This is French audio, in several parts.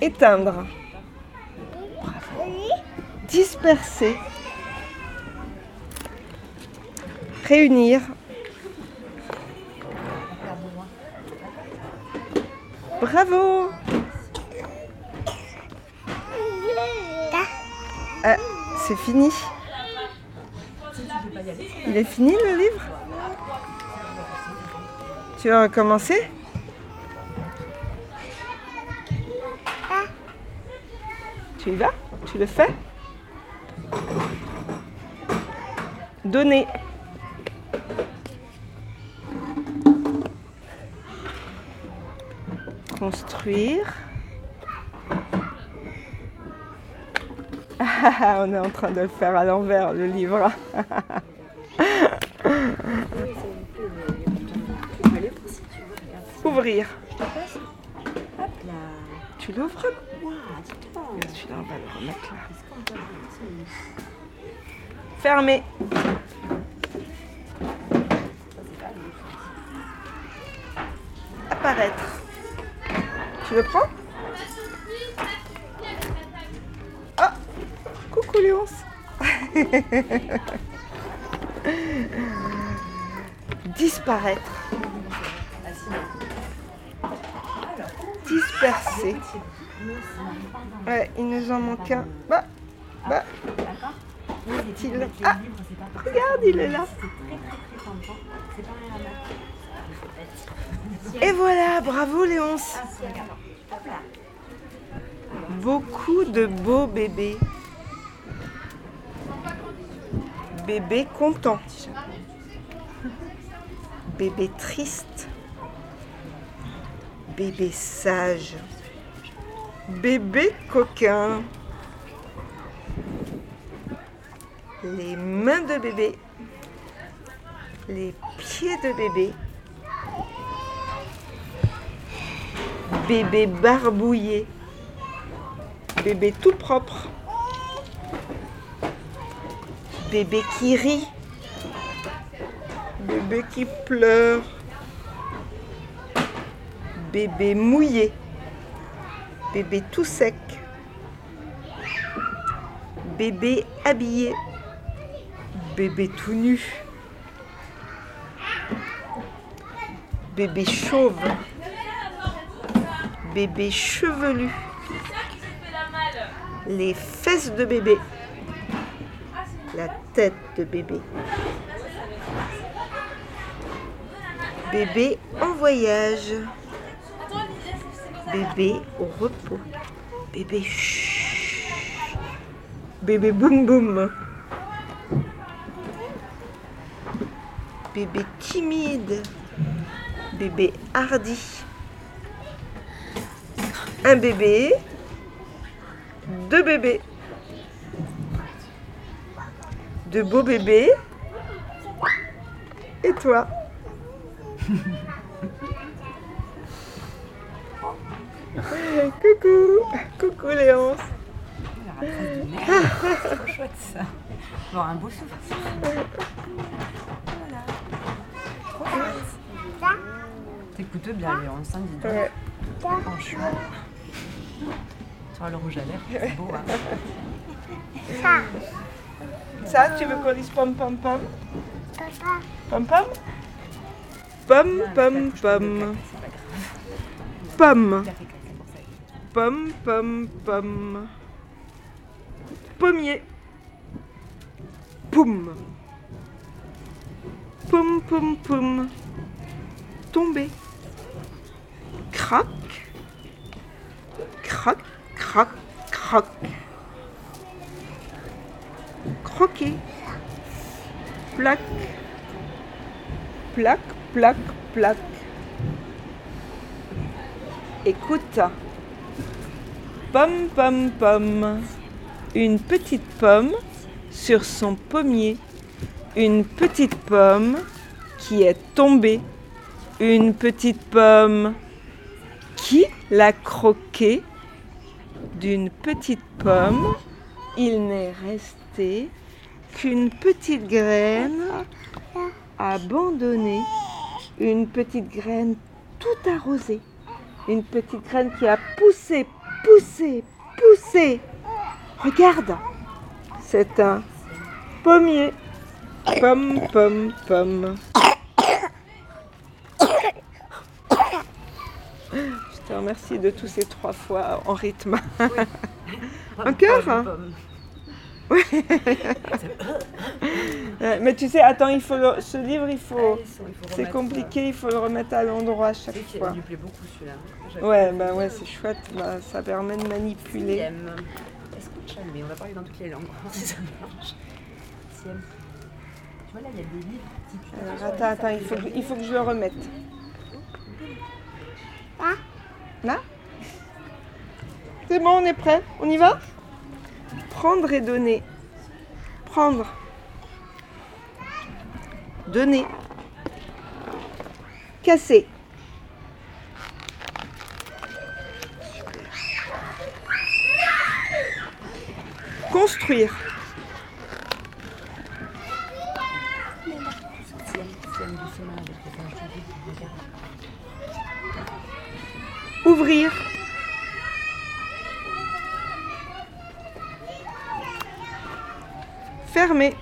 Éteindre. Disperser. Réunir. Bravo Ah, C'est fini Il est fini le livre? Tu vas recommencer Tu y vas? Tu le fais? Donner. Construire. Ah, on est en train de le faire à l'envers, le livre. Ouvrir. Tu l'ouvres? Celui-là, on va le remettre là. Fermer. Apparaître. Tu le prends? Oh Coucou Léonce Disparaître. Disperser. Ouais, il nous en manque un. Bah, bah, les Ah, regarde, il est là. Et voilà, bravo Léonce. Beaucoup de beaux bébés. Bébé content. Bébé triste. Bébé sage. Bébé coquin. Les mains de bébé. Les pieds de bébé. Bébé barbouillé. Bébé tout propre. Bébé qui rit. Bébé qui pleure. Bébé mouillé. Bébé tout sec. Bébé habillé. Bébé tout nu. Bébé chauve. Bébé chevelu. Les fesses de bébé. La tête de bébé. Bébé en voyage. Bébé au repos. Bébé chut. Bébé boum boum. Bébé timide. Bébé hardi. Un bébé. Deux bébés. De beaux bébés. Et toi? Coucou Coucou Léonce C'est trop chouette ça. Bon, un beau souffle. Voilà. Trop chouette. T'écoutes bien, Léon, ça dis donc. Ouais. Franchement. Tu vois le rouge à lèvres, c'est beau. Hein. Ça, tu veux qu'on dise pom pom pom? Pom pom? Pom pom pom Pom Café, café, c'est pour ça. Pom pom pom Pommier. Poum. Poum poum poum. Tomber Crac. Crac crac crac. Croquer Plaque. Plaque plaque plaque. Écoute Pomme, pomme, pomme. Une petite pomme sur son pommier. Une petite pomme qui est tombée. Une petite pomme qui l'a croquée. D'une petite pomme, il n'est resté qu'une petite graine abandonnée. Une petite graine tout arrosée. Une petite graine qui a poussé, poussez, poussez. Regarde, c'est un pommier. Pomme, pomme, pomme. Je te remercie de tous ces trois fois en rythme. Encore Oui. Mais tu sais, attends, il faut le- ce livre, il faut. C'est compliqué, il faut le remettre à l'endroit à chaque fois. Il lui plaît beaucoup celui-là. Ouais, bah ouais, c'est chouette. Bah, ça permet de manipuler. Est-ce qu'on chante Mais on va parler dans toutes les langues, si ça marche. Tu vois là, il y a des livres titulaires. Alors, attends, attends, il faut, que, il faut que je le remette. Là C'est bon, on est prêt? On y va? Prendre et donner. Prendre. Donner. Casser. Construire. Sixième, sixième doucement avec les pages du livre, regarde. Ouvrir. Fermer.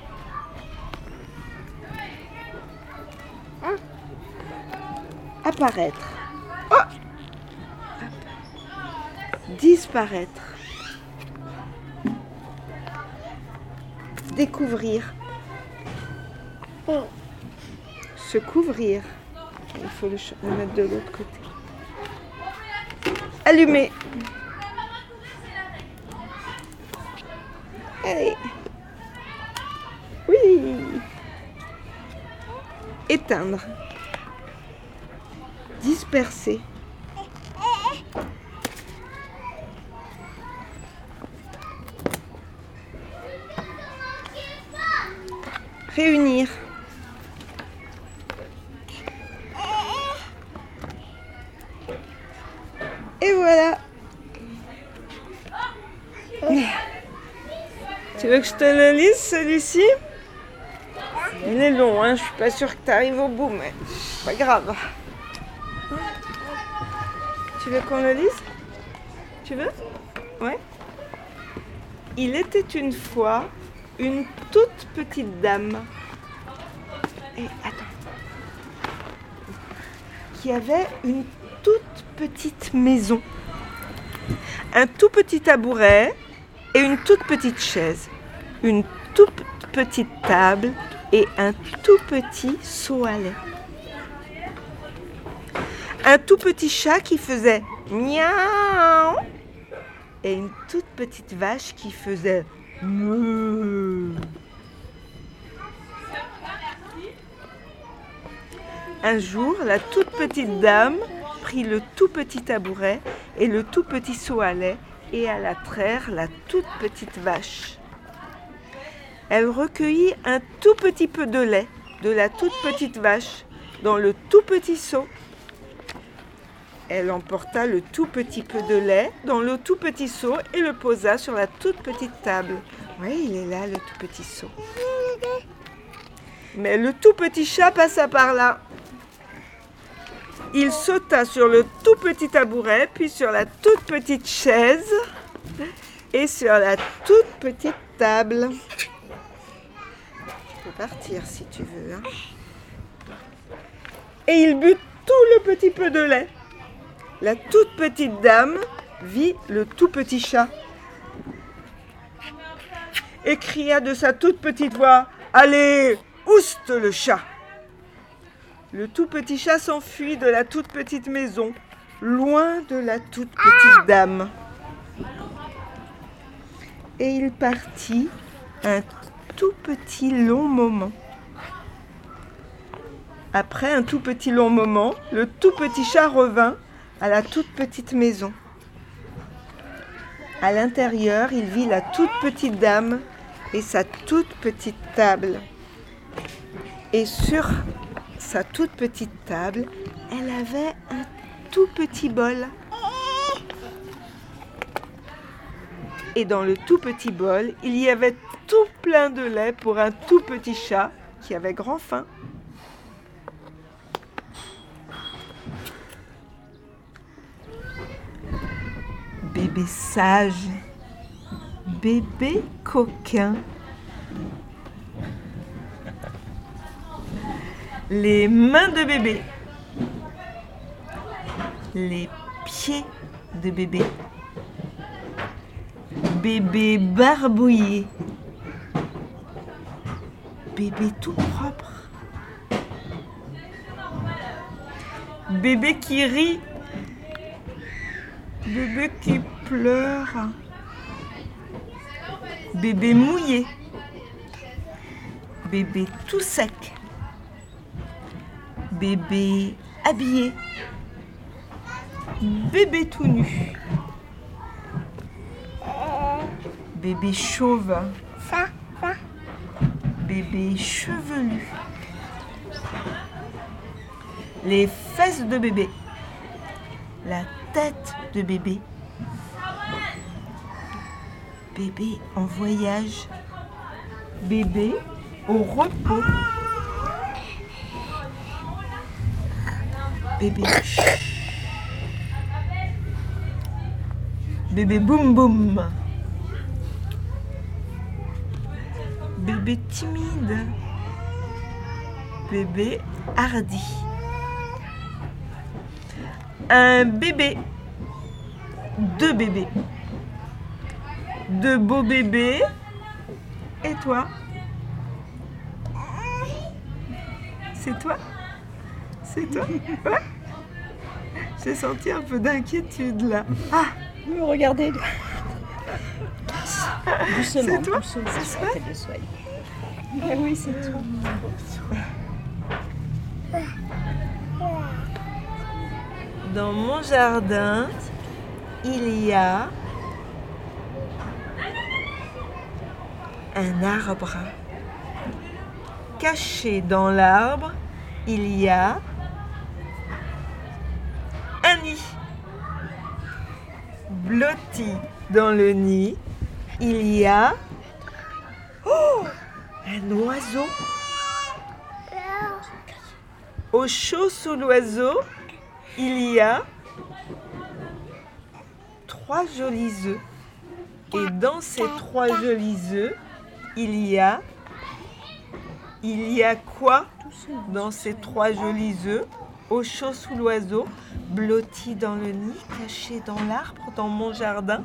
Apparaître. Oh Disparaître. Découvrir. Se couvrir. Il faut le, le mettre de l'autre côté. Allumer. Allez. Oui. Éteindre. Disperser. Réunir. Et voilà. Tu veux que je te le lise celui-ci? Il est long, hein. je suis pas sûre que tu arrives au bout, mais pas grave. Tu veux qu'on le lise? Tu veux? Ouais. Il était une fois une toute petite dame. Qui avait une toute petite maison. Un tout petit tabouret et une toute petite chaise. Une toute petite table et un tout petit seau à lait. Un tout petit chat qui faisait miaou et une toute petite vache qui faisait meuh. Un jour, la toute petite dame prit le tout petit tabouret et le tout petit seau à lait et alla traire la toute petite vache. Elle recueillit un tout petit peu de lait de la toute petite vache dans le tout petit seau. Elle emporta le tout petit peu de lait dans le tout petit seau et le posa sur la toute petite table. Oui, il est là, le tout petit seau. Mais le tout petit chat passa par là. Il sauta sur le tout petit tabouret, puis sur la toute petite chaise et sur la toute petite table. Tu peux partir si tu veux. hein. Et il but tout le petit peu de lait. La toute petite dame vit le tout petit chat et cria de sa toute petite voix Allez, ouste le chat Le tout petit chat s'enfuit de la toute petite maison, loin de la toute petite dame. Et il partit un tout petit long moment. Après un tout petit long moment, le tout petit chat revint à la toute petite maison. À l'intérieur, il vit la toute petite dame et sa toute petite table. Et sur sa toute petite table, elle avait un tout petit bol. Et dans le tout petit bol, il y avait tout plein de lait pour un tout petit chat qui avait grand faim. Bébé sage. Bébé coquin. Les mains de bébé. Les pieds de bébé. Bébé barbouillé. Bébé tout propre. Bébé qui rit. Bébé qui Bébé mouillé. Bébé tout sec. Bébé habillé. Bébé tout nu. Bébé chauve. Bébé chevelu. Les fesses de bébé. La tête de bébé. Bébé en voyage. Bébé au repos. Bébé. Bébé boum boum. Bébé timide. Bébé hardi. Un bébé. Deux bébés. Deux beaux bébés. Et toi C'est toi C'est toi Ouais J'ai senti un peu d'inquiétude là. Ah Me regardez. C'est toi C'est de Soailles. Ah oui, c'est toi. Dans mon jardin, il y a un arbre. Caché dans l'arbre, il y a un nid. Blotti dans le nid, il y a oh, un oiseau. Au chaud sous l'oiseau, il y a trois jolis œufs. Et dans ces trois jolis œufs, il y a. Il y a quoi dans ces trois jolis œufs? Au chaud sous l'oiseau, blotti dans le nid, caché dans l'arbre, dans mon jardin.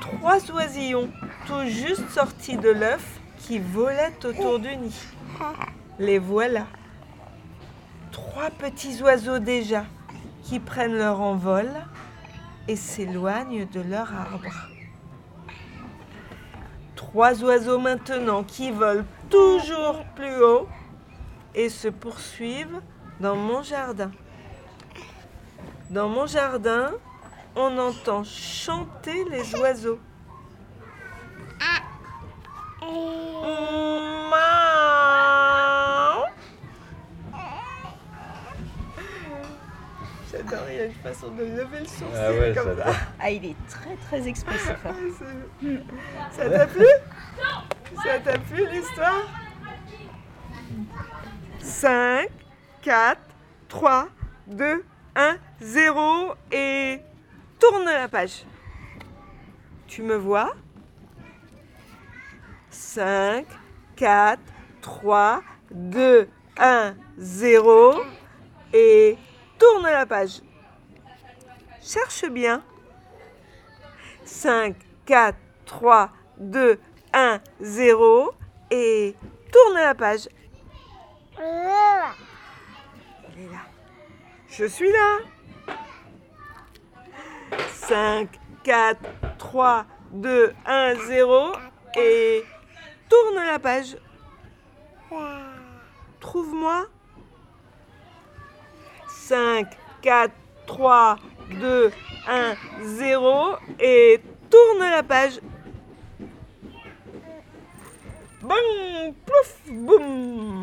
Trois oisillons, tout juste sortis de l'œuf, qui volaient autour du nid. Les voilà. Trois petits oiseaux déjà, qui prennent leur envol et s'éloignent de leur arbre. Trois oiseaux maintenant qui volent toujours plus haut et se poursuivent dans mon jardin. Dans mon jardin, on entend chanter les oiseaux. Miaou. J'adore, il y a une façon de lever le sourcil Ah ouais, comme ça. Ah, il est très très expressif. hein. Ça t'a plu? Ça t'a plu l'histoire? 5, 4, 3, 2, 1, 0 et tourne la page. Tu me vois? 5, 4, 3, 2, 1, 0 et tourne la page. Cherche bien. 5, 4, 3, 2, 1, 0 et tourne la page. Elle est là. Je suis là. 5, 4, 3, 2, 1, 0 et tourne la page. Trouve-moi. 5, 4, 3, 2, 1, 0 et tourne la page. Bang, plouf, boum.